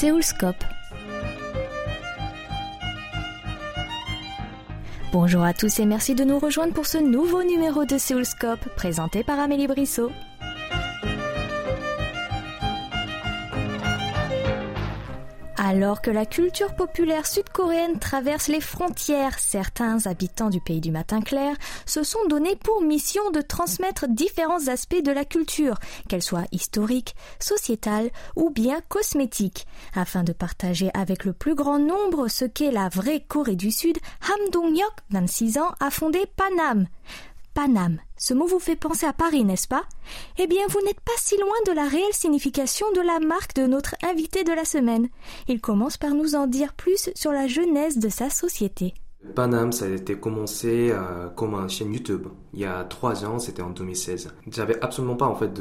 Séoulscope. Bonjour à tous et merci de nous rejoindre pour ce nouveau numéro de Séoulscope présenté par Amélie Brissot. Alors que la culture populaire sud-coréenne traverse les frontières, certains habitants du pays du matin clair se sont donnés pour mission de transmettre différents aspects de la culture, qu'elle soit historique, sociétale ou bien cosmétique. Afin de partager avec le plus grand nombre ce qu'est la vraie Corée du Sud, Ham Dong-hyuk, 26 ans, a fondé Panam. Panam. Ce mot vous fait penser à Paris, n'est-ce pas? Eh bien, vous n'êtes pas si loin de la réelle signification de la marque de notre invité de la semaine. Il commence par nous en dire plus sur la genèse de sa société. Panam, ça a été commencé euh, comme une chaîne YouTube. Il y a trois ans, c'était en 2016. J'avais absolument pas en fait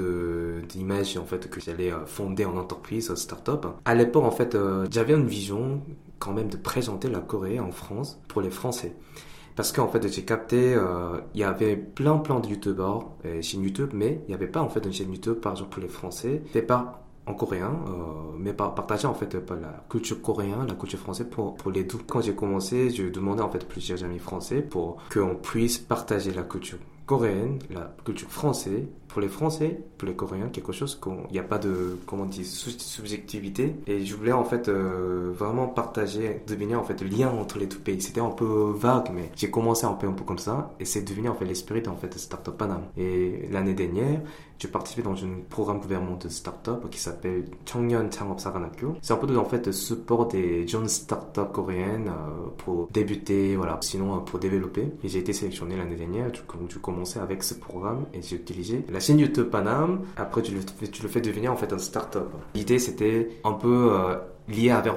d'image en fait que j'allais euh, fonder en entreprise, start-up. À l'époque, en fait, euh, j'avais une vision quand même de présenter la Corée en France pour les Français. Parce qu'en fait, j'ai capté, euh, il y avait plein plein de youtubeurs euh, chaînes YouTube, mais il n'y avait pas en fait une chaîne YouTube par exemple pour les Français, fait pas en coréen, euh, mais par, partager en fait la culture coréenne, la culture française pour, pour les deux. Quand j'ai commencé, je demandais en fait plusieurs amis français pour qu'on puisse partager la culture coréenne, la culture française, pour les Français, pour les Coréens, quelque chose qu'il n'y a pas de, comment on dit, subjectivité. Et je voulais en fait euh, vraiment partager, devenir en fait le lien entre les deux pays. C'était un peu vague, mais j'ai commencé un peu, un peu comme ça, et c'est devenu en fait l'esprit en fait de Startup Panam. Et l'année dernière, j'ai participé dans un programme gouvernement de startup qui s'appelle Chongnyeon Changop Saganakyo. C'est un peu en fait le support des jeunes startups coréennes euh, pour débuter, voilà, sinon euh, pour développer. Et j'ai été sélectionné l'année dernière, du coup, du coup avec ce programme et j'ai utilisé la chaîne YouTube Panam. Après, tu le, tu le fais devenir en fait un start-up. L'idée c'était un peu euh, lié avec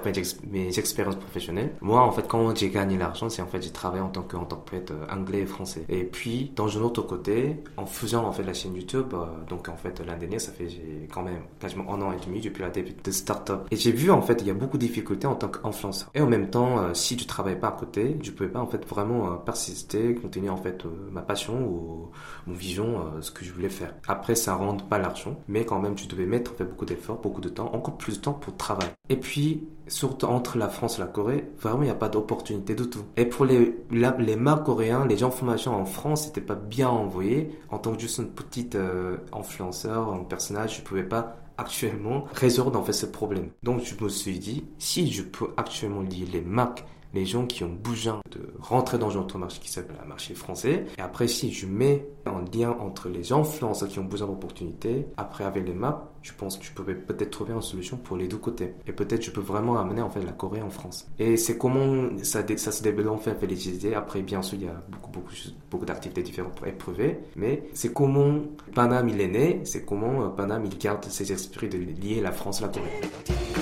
mes, expériences professionnelles. Moi, en fait, quand j'ai gagné l'argent, c'est en fait j'ai travaillé en tant qu'interprète euh, anglais et français. Et puis, dans un autre côté, en faisant en fait la chaîne YouTube, euh, donc en fait l'année dernière, ça fait quand même quasiment un an et demi depuis la début de start-up. Et j'ai vu en fait il y a beaucoup de difficultés en tant qu'influenceur. Et en même temps, euh, si tu travailles pas à côté, je pouvais pas en fait vraiment persister, continuer en fait ma passion ou mon vision, ce que je voulais faire. Après, ça rend pas l'argent, mais quand même, tu devais mettre en fait beaucoup d'efforts, beaucoup de temps, encore plus de temps pour travailler. Et puis surtout entre la France et la Corée, vraiment, il n'y a pas d'opportunité du tout. Et pour les, les marques coréens, les gens formation en France n'étaient pas bien envoyés. En tant que juste une petite euh, influenceur, un personnage, je ne pouvais pas actuellement résoudre en ce problème. Donc je me suis dit, si je peux actuellement lier les marques les gens qui ont besoin de rentrer dans un marché qui s'appelle le marché français. Et après, si je mets un lien entre les influenceurs qui ont besoin d'opportunités, après avec les maps, je pense que je peux peut-être trouver une solution pour les deux côtés. Et peut-être je peux vraiment amener en fait la Corée en France. Et c'est comment ça, ça se développe en fait avec les idées. Après, bien sûr, il y a beaucoup, beaucoup, beaucoup d'activités différentes pour éprouver. Mais c'est comment Panam il est né, c'est comment Panam il garde ses esprits de lier la France à la Corée.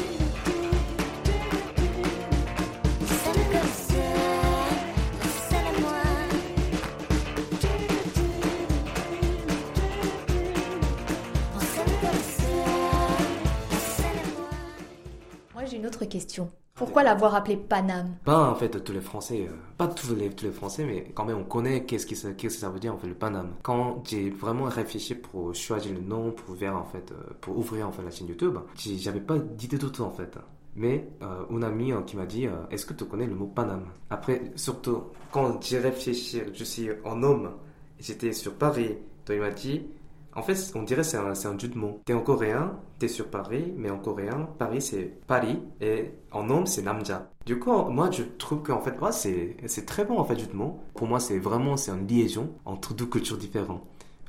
Pourquoi l'avoir appelé Panam Pas en fait tous les Français, euh, pas tous les, tous les Français, mais quand même on connaît qu'est-ce que, ça, qu'est-ce que ça veut dire en fait le Panam. Quand j'ai vraiment réfléchi pour choisir le nom, pour ouvrir en fait, euh, pour ouvrir en fait la chaîne YouTube, j'avais pas d'idée de tout en fait. Mais euh, une amie qui m'a dit Est-ce que tu connais le mot Panam Après, surtout quand j'ai réfléchi, je suis un homme, j'étais sur Paris, donc il m'a dit en fait, on dirait c'est un, c'est un jeu de mots. T'es en coréen, t'es sur Paris, mais en coréen, Paris c'est Paris et en homme c'est Namja. Du coup, moi je trouve qu'en fait, c'est, très bon en fait, jeu de mots. Pour moi, c'est vraiment c'est une liaison entre deux cultures différentes.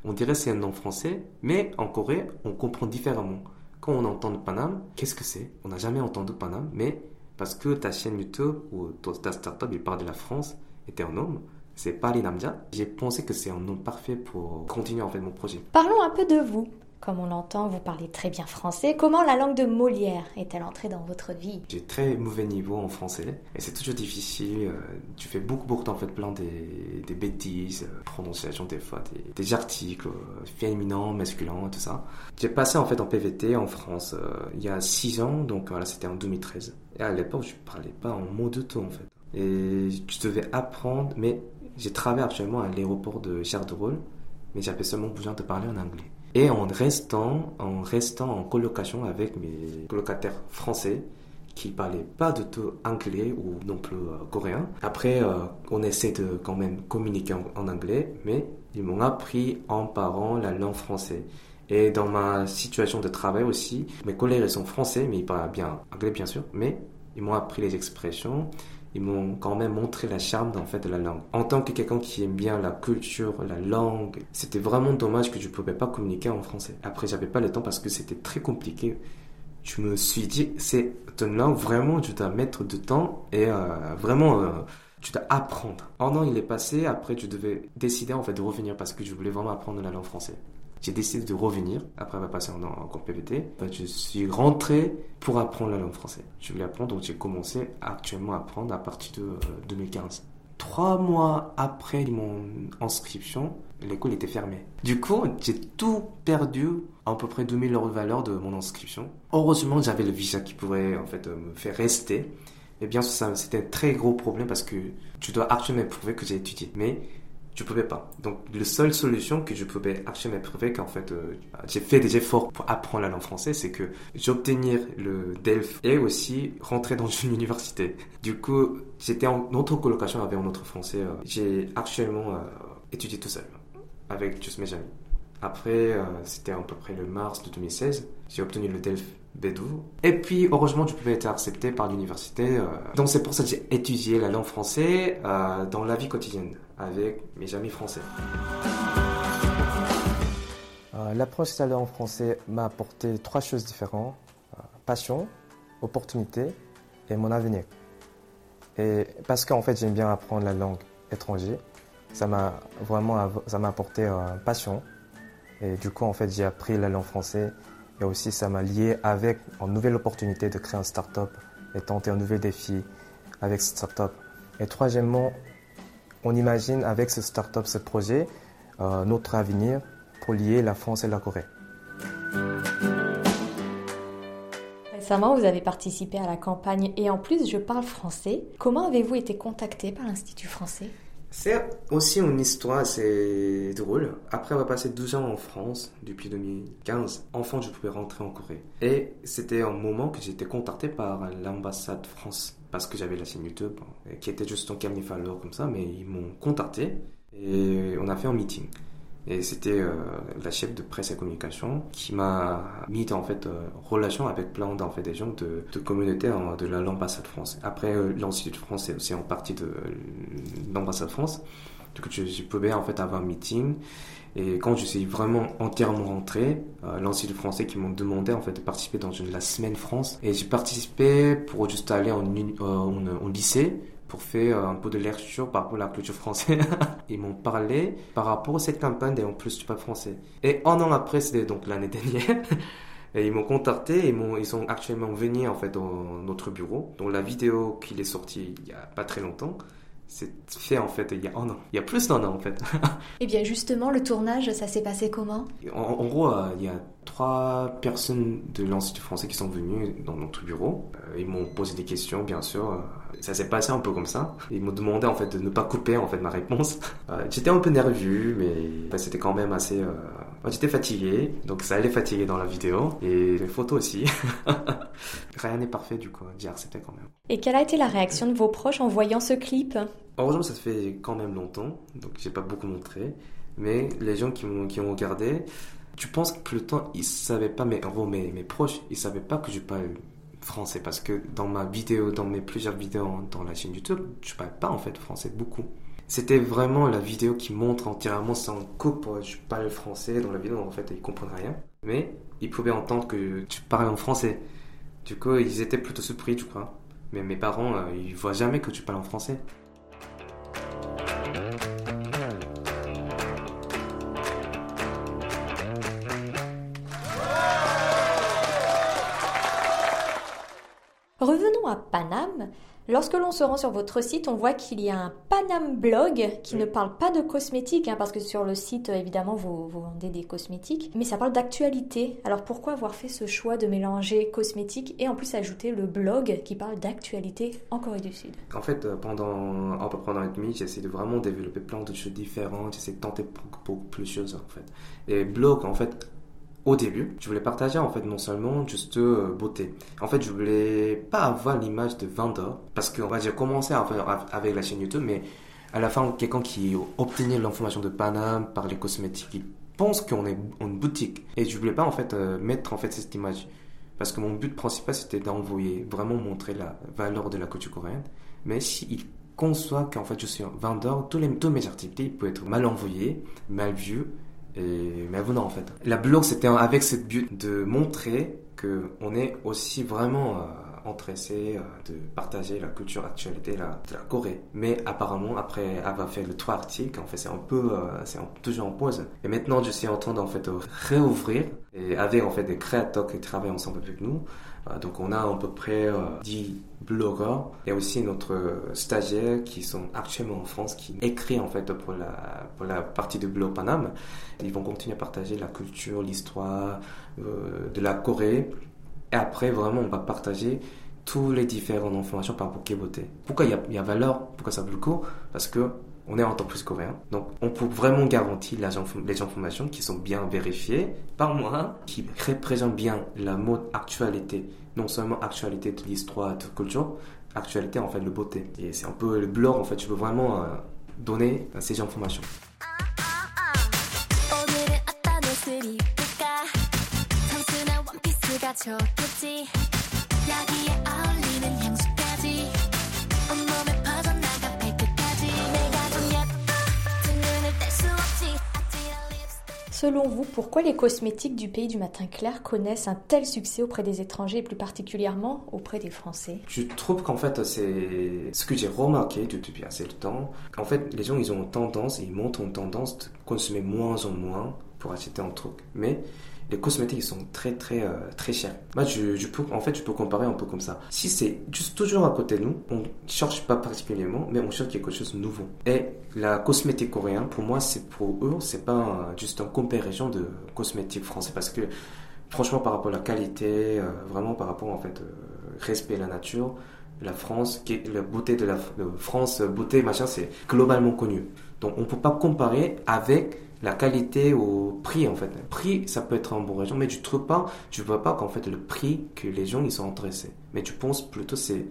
On dirait c'est un nom français, mais en Corée, on comprend différemment. Quand on entend Panam, qu'est-ce que c'est? On n'a jamais entendu Panam, mais parce que ta chaîne YouTube ou ta startup, il parle de la France et t'es un homme, c'est Pali Namja. J'ai pensé que c'est un nom parfait pour continuer en fait mon projet. Parlons un peu de vous. Comme on l'entend, vous parlez très bien français. Comment la langue de Molière est-elle entrée dans votre vie? J'ai très mauvais niveau en français et c'est toujours difficile. Euh, tu fais beaucoup, beaucoup en fait plein des, des bêtises, euh, prononciation des fois, des, articles euh, féminins, masculins, tout ça. J'ai passé en fait en PVT en France il y a 6 ans, donc voilà, c'était en 2013. Et à l'époque, je parlais pas un mot de tout en fait. Et je devais apprendre, mais j'ai travaillé actuellement à l'aéroport de Charles de Gaulle, mais j'avais seulement besoin de parler en anglais. Et en restant, en restant en colocation avec mes colocataires français, qui parlaient pas du tout anglais ou non plus euh, coréen. Après, euh, on essaie de quand même communiquer en, anglais, mais ils m'ont appris en parlant la langue française. Et dans ma situation de travail aussi, mes collègues sont français, mais ils parlent bien anglais bien sûr, mais ils m'ont appris les expressions, ils m'ont quand même montré la charme fait de la langue. En tant que quelqu'un qui aime bien la culture, la langue, c'était vraiment dommage que je ne pouvais pas communiquer en français. Après, j'avais pas le temps parce que c'était très compliqué. Je me suis dit, c'est une langue vraiment, tu dois mettre du temps et euh, vraiment, euh, tu dois apprendre. Un an il est passé, après tu devais décider de revenir parce que je voulais vraiment apprendre la langue française j'ai décidé de revenir après avoir passé un an en cours PVT. Je suis rentré pour apprendre la langue française. Je voulais apprendre, donc j'ai commencé actuellement à apprendre à partir de 2015. Euh, Trois mois après mon inscription, l'école était fermée. Du coup, j'ai tout perdu, à peu près 2000 euros de valeur de mon inscription. Heureusement, j'avais le visa qui pourrait en fait me faire rester. Et bien c'était un très gros problème parce que tu dois actuellement prouver que j'ai étudié. Mais je pouvais pas. Donc, la seule solution que je pouvais actuellement prouver qu'en fait, euh, j'ai fait des efforts pour apprendre la langue française, c'est que j'obtenir le DELF et aussi rentrer dans une université. Du coup, j'étais en autre colocation avec un autre français. Euh, j'ai actuellement euh, étudié tout seul, avec juste mes amis. Après, c'était à peu près le mars de 2016, j'ai obtenu le DELF B12. Et puis, heureusement, je pouvais être accepté par l'université. Donc, c'est pour ça que j'ai étudié la langue française dans la vie quotidienne avec mes amis français. Euh, l'approche salaire en français m'a apporté trois choses différentes euh, passion, opportunité et mon avenir. Et parce qu'en fait, j'aime bien apprendre la langue étrangère, ça m'a vraiment ça m'a apporté euh, passion. Et du coup, en fait, j'ai appris la langue française et aussi ça m'a lié avec une nouvelle opportunité de créer un start-up et tenter un nouvel défi avec cette start-up. Et troisièmement, on imagine avec ce start-up, ce projet, euh, notre avenir pour lier la France et la Corée. Récemment, vous avez participé à la campagne et en plus, je parle français. Comment avez-vous été contacté par l'Institut français? C'est aussi une histoire assez drôle. Après avoir passé 12 ans en France, depuis 2015, enfin je pouvais rentrer en Corée. Et c'était un moment que été contacté par l'ambassade France parce que j'avais la chaîne YouTube qui était juste en alors comme ça, mais ils m'ont contacté et on a fait un meeting. Et c'était euh, la chef de presse et communication qui m'a mis en fait euh, relation avec plein en fait, des gens de, de communauté hein, de l'ambassade France. Après, euh, l'Institut français aussi en partie de l'ambassade France. Donc je, je, pouvais en fait avoir un meeting. Et quand je suis vraiment entièrement rentré, l'Institut français qui m'ont demandé en fait de participer dans une, la semaine France. Et j'ai participé pour juste aller en, en, en lycée pour faire un peu de lecture par rapport à la culture française. ils m'ont parlé par rapport à cette campagne et en plus du pas français. Et un an après, c'était donc l'année dernière. Ils m'ont contacté, et ils sont actuellement venus en fait dans notre bureau. Donc la vidéo qui est sortie il y a pas très longtemps, c'est fait en fait il y a un an. Il y a plus d'un an en fait. et eh bien justement, le tournage, ça s'est passé comment? En, gros, euh, il y a trois personnes de l'Institut français qui sont venues dans notre bureau. Euh, ils m'ont posé des questions, bien sûr. Euh, ça s'est passé un peu comme ça. Ils m'ont demandé en fait de ne pas couper en fait ma réponse. J'étais un peu nerveux, mais c'était quand même assez. J'étais fatigué, donc ça allait fatiguer dans la vidéo et les photos aussi. Rien n'est parfait du coup, j'ai accepté quand même. Et quelle a été la réaction de vos proches en voyant ce clip? Heureusement, ça fait quand même longtemps, donc j'ai pas beaucoup montré. Mais les gens qui, ont, qui ont regardé, tu penses que le temps, ils savaient pas, mais en mes, mes proches, ils savaient pas que je parle français parce que dans ma vidéo, dans mes plusieurs vidéos dans la chaîne YouTube, je parle pas en fait français beaucoup. C'était vraiment la vidéo qui montre entièrement sans coupe, je parle français dans la vidéo, en fait ils comprennent rien. Mais ils pouvaient entendre que tu parles en français. Du coup, ils étaient plutôt surpris, je crois. Mais mes parents, euh, ils voient jamais que tu parles en français. Revenons à Paname. Lorsque l'on se rend sur votre site, on voit qu'il y a un Panam Blog qui ne parle pas de cosmétiques, hein, parce que sur le site, évidemment, vous, vendez des cosmétiques, mais ça parle d'actualité. Alors pourquoi avoir fait ce choix de mélanger cosmétiques et en plus ajouter le blog qui parle d'actualité en Corée du Sud? En fait, euh, pendant à peu près un an et demi, j'essaie de vraiment développer plein de choses différentes, j'essaie de tenter beaucoup plus de choses en fait. Et blog, en fait, au début, je voulais partager en fait non seulement juste euh, beauté. En fait, je voulais pas avoir l'image de vendeur parce que j'ai commencé à faire avec la chaîne YouTube, mais à la fin, quelqu'un qui obtenait l'information de Paname par les cosmétiques, il pense qu'on est une boutique. Et je voulais pas en fait euh, mettre en fait cette image parce que mon but principal c'était d'envoyer, vraiment montrer la valeur de la couture coréenne. Mais s'il conçoit qu'en fait je suis un vendeur, tous, tous mes activités peuvent être mal envoyés, mal vus et mais non en fait. La blog c'était avec ce but de montrer que on est aussi vraiment euh, intéressé euh, de partager la culture actualité la, de la Corée. Mais apparemment après avoir fait le trois articles, en fait c'est un peu euh, c'est toujours en pause. Et maintenant je suis en train d'en fait réouvrir et avec en fait des créateurs qui travaillent ensemble avec nous. Euh, donc on a à peu près 10 blogueurs et aussi notre stagiaire qui sont actuellement en France qui écrit en fait pour la, pour la partie de Blog Paname. Ils vont continuer à partager la culture, l'histoire de la Corée et après, vraiment, on va partager tous les différentes informations par beauté. Pourquoi il y, a, valeur? Pourquoi ça vaut le coup? Parce que on est en plus coréen. Donc, on peut vraiment garantir les informations qui sont bien vérifiées par moi, qui représentent bien la mode actualité. Non seulement actualité de l'histoire, de la culture, actualité en fait de beauté. Et c'est un peu le blog en fait, je peux vraiment euh, donner ces informations. Selon vous, pourquoi les cosmétiques du pays du matin clair connaissent un tel succès auprès des étrangers et plus particulièrement auprès des Français? Je trouve qu'en fait, c'est ce que j'ai remarqué depuis assez longtemps. En fait, les gens, ils ont tendance, ils montrent une tendance de consommer moins en moins pour acheter un truc. Mais les cosmétiques sont très très euh, très chers. Moi, je, peux, en fait, je peux comparer un peu comme ça. Si c'est juste toujours à côté de nous, on cherche pas particulièrement, mais on cherche quelque chose de nouveau. Et la cosmétique coréenne, pour moi, c'est pour eux, c'est pas juste une comparaison de cosmétique français, parce que franchement, par rapport à la qualité, euh, vraiment par rapport en fait euh, respect la nature, la France, la beauté de la France, beauté machin, c'est globalement connu. Donc, on peut pas comparer avec la qualité au prix en fait. Le prix, ça peut être un bon région, mais tu trouves pas, tu vois pas qu'en fait le prix que les gens ils sont intéressés. Mais tu penses plutôt c'est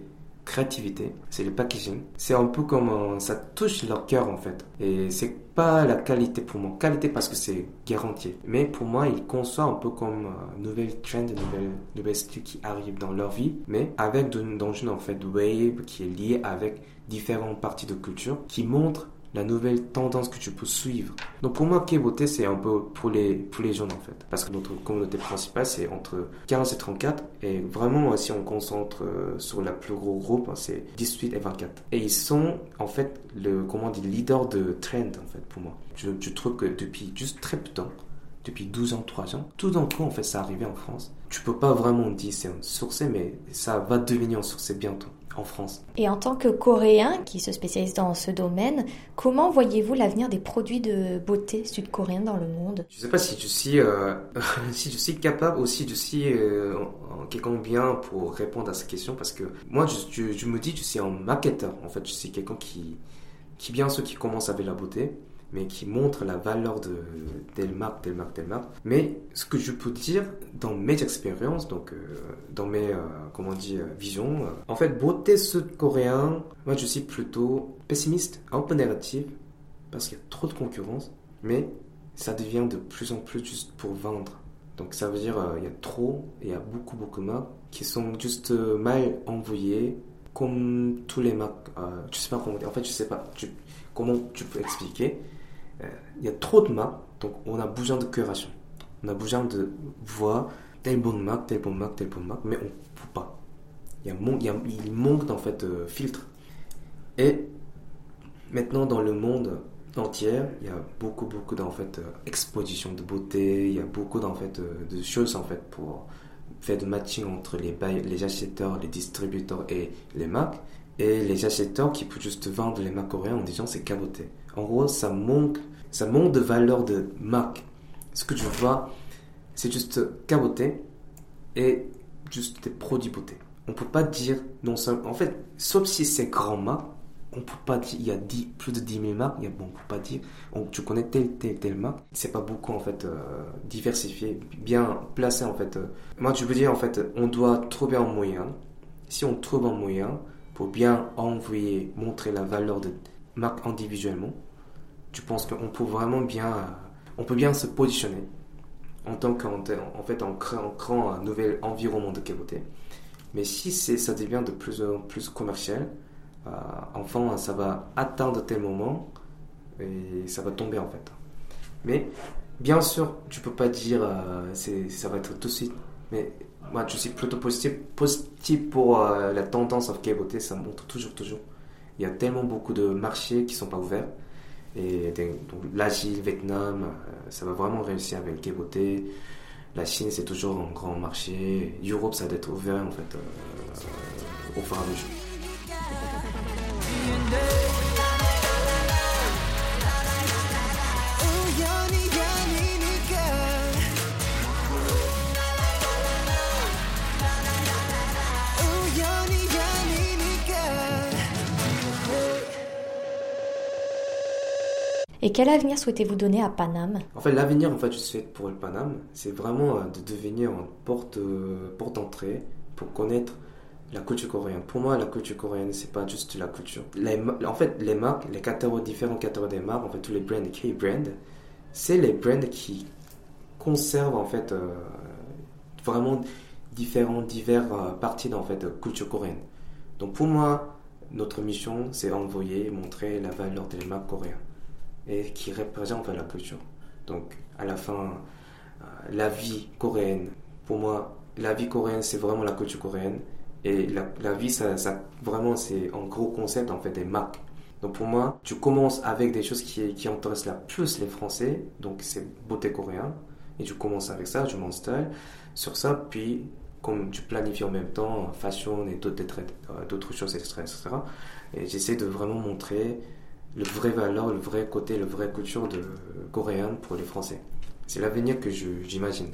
créativité, c'est le packaging. C'est un peu comme ça touche leur cœur en fait. Et c'est pas la qualité pour moi, qualité parce que c'est garanti. Mais pour moi, ils conçoivent un peu comme une nouvelle trend, nouvelle, nouvelle style qui arrive dans leur vie, mais avec une, dans une en fait wave qui est liée avec différentes parties de culture qui montrent la nouvelle tendance que tu peux suivre. Donc pour moi, K-beauté, c'est un peu pour les, pour les jeunes en fait. Parce que notre communauté principale, c'est entre 15 et 34. Et vraiment, si on concentre euh, sur la plus gros groupe, hein, c'est 18 et 24. Et ils sont en fait le, comment dire, leader de trend en fait pour moi. Je, je trouve que depuis juste très peu de temps, depuis 12 ans, 3 ans, tout d'un coup, en fait, ça arrivé en France. Tu peux pas vraiment dire c'est un succès, mais ça va devenir un succès bientôt en France. Et en tant que Coréen qui se spécialise dans ce domaine, comment voyez-vous l'avenir des produits de beauté sud-coréens dans le monde? Je ne sais pas si je suis, euh, si je suis capable ou si je suis euh, quelqu'un bien pour répondre à cette question parce que moi, je, je, me dis que je suis un marketeur. En fait, je suis quelqu'un qui, qui bien ceux qui commencent avec la beauté mais qui montre la valeur de telle marque, telle marque, telle marque. Mais ce que je peux dire dans mes expériences, donc euh, dans mes, euh, comment dire, visions, euh, en fait, beauté sud-coréen, moi je suis plutôt pessimiste, un peu négatif, parce qu'il y a trop de concurrence, mais ça devient de plus en plus juste pour vendre. Donc ça veut dire il y a trop, il y a beaucoup, beaucoup de marques qui sont juste mal envoyées, comme tous les marques. je sais pas comment En fait, je sais pas comment tu peux expliquer euh, il y a trop de marques, donc on a besoin de curation. On a besoin de voir telle bonne marque, telle bonne marque, telle bonne marque, mais on ne peut pas. Il, y a, il, manque en fait de filtres. Et maintenant dans le monde entier, il y a beaucoup beaucoup d'en fait euh, de beauté, il y a beaucoup d'en fait euh, de choses en fait pour faire de matching entre les, les acheteurs, les distributeurs et les marques et les acheteurs qui peuvent juste vendre les marques coréennes en disant c'est caboté. En gros, ça manque ça manque de valeur de marque. Ce que tu vois, c'est juste caboté et juste des produits beauté. On peut pas dire non seulement. En fait, sauf si c'est grand marque, on peut pas dire, il y a 10, plus de 10 000 marques, il y a, bon, on peut pas dire, tu connais telle, telle, telle marque. C'est pas beaucoup, en fait, euh, diversifié, bien placé, en fait. Moi, je veux dire, en fait, on doit trouver un moyen. Si on trouve un moyen pour bien envoyer, montrer la valeur de marque individuellement, tu penses qu'on peut vraiment bien, on peut bien se positionner en tant qu'en en fait, en créant, un nouvel environnement de qualité. Mais si ça devient de plus en plus commercial, euh, enfin, ça va atteindre tel moment et ça va tomber en fait. Mais bien sûr, tu peux pas dire euh, ça va être tout de suite. Mais moi, je suis plutôt positif, positif pour euh, la tendance of beauté. Ça montre toujours, toujours. Il y a tellement beaucoup de marchés qui sont pas ouverts. Et l'Asie, le Vietnam, ça va vraiment réussir avec beauté. La Chine, c'est toujours un grand marché. L'Europe, ça va être ouvert en fait au fur et à. Et quel avenir souhaitez-vous donner à Paname? En fait, l'avenir, en fait, je souhaite pour le Paname, c'est vraiment euh, de devenir une porte, euh, porte d'entrée pour connaître la culture coréenne. Pour moi, la culture coréenne, c'est pas juste la culture. en fait, les marques, les catégories, différentes catégories des marques, en fait, tous les brands, K-brands, c'est les brands qui conservent, en fait, euh, vraiment différentes, diverses euh, parties, en fait, culture coréenne. Donc, pour moi, notre mission, c'est envoyer, montrer la valeur des marques coréennes et qui représentent, en fait, la culture. Donc, à la fin, euh, la vie coréenne, pour moi, la vie coréenne, c'est vraiment la culture coréenne et la, vie, ça, vraiment, c'est un gros concept en fait des marques. Donc pour moi, tu commences avec des choses qui, qui intéressent la plus les Français, donc c'est beauté coréen, et tu commences avec ça, tu m'installes sur ça, puis comme tu planifies en même temps fashion et d'autres euh, choses, etc. Et j'essaie de vraiment montrer le vrai valeur, le vrai côté, le vrai culture de coréenne pour les Français. C'est l'avenir que j'imagine.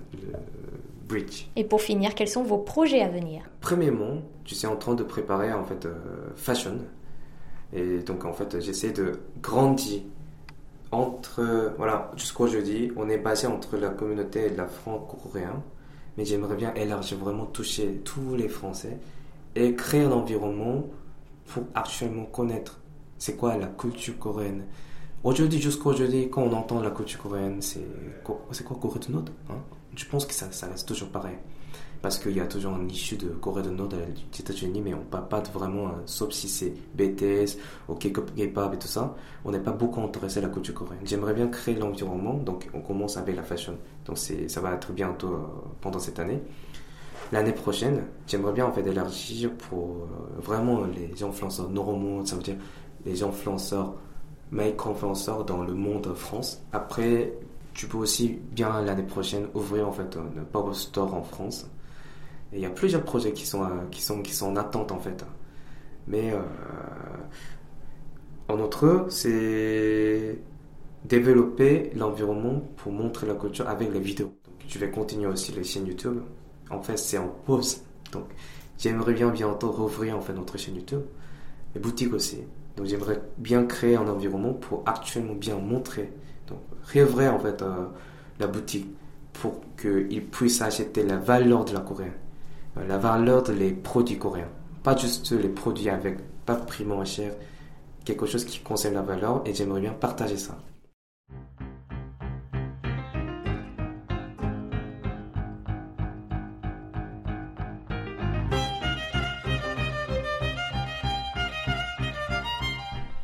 Et pour finir, quels sont vos projets à venir? Premièrement, je suis en train de préparer en fait euh, fashion. Et donc en fait, j'essaie de grandir entre voilà jusqu'au jeudi. On est basé entre la communauté et la franco-coréenne, mais j'aimerais bien élargir vraiment toucher tous les Français et créer un environnement pour actuellement connaître c'est quoi la culture coréenne? Aujourd'hui, jusqu'aujourd'hui, quand on entend la culture coréenne, c'est quoi, Corée du Nord hein? Je pense que ça, reste toujours pareil. Parce qu'il y a toujours un issue de Corée du Nord des États-Unis, mais on ne parle pas vraiment, hein, sauf si c'est BTS ou K-pop et tout ça, on n'est pas beaucoup intéressé à la culture coréenne. J'aimerais bien créer l'environnement, donc on commence avec la fashion. Donc ça va être bientôt euh, pendant cette année. L'année prochaine, j'aimerais bien en fait élargir pour euh, vraiment les influenceurs normaux, ça veut dire les influenceurs, micro-influenceurs dans le monde France. Après, tu peux aussi bien l'année prochaine ouvrir en fait un Power Store en France. Il y a plusieurs projets qui sont, euh, qui sont, qui sont en attente en fait. Mais euh, en autre, c'est développer l'environnement pour montrer la culture avec les vidéos. Donc, je vais continuer aussi les chaînes YouTube. En fait, c'est en pause. Donc, j'aimerais bien bientôt rouvrir en fait notre chaîne YouTube. Les boutiques aussi. Donc, j'aimerais bien créer un environnement pour actuellement bien montrer donc, réouvrir en fait euh, la boutique pour qu'ils puissent acheter la valeur de la Corée, euh, la valeur des produits coréens. Pas juste les produits avec pas de prix moins cher, quelque chose qui concerne la valeur et j'aimerais bien partager ça.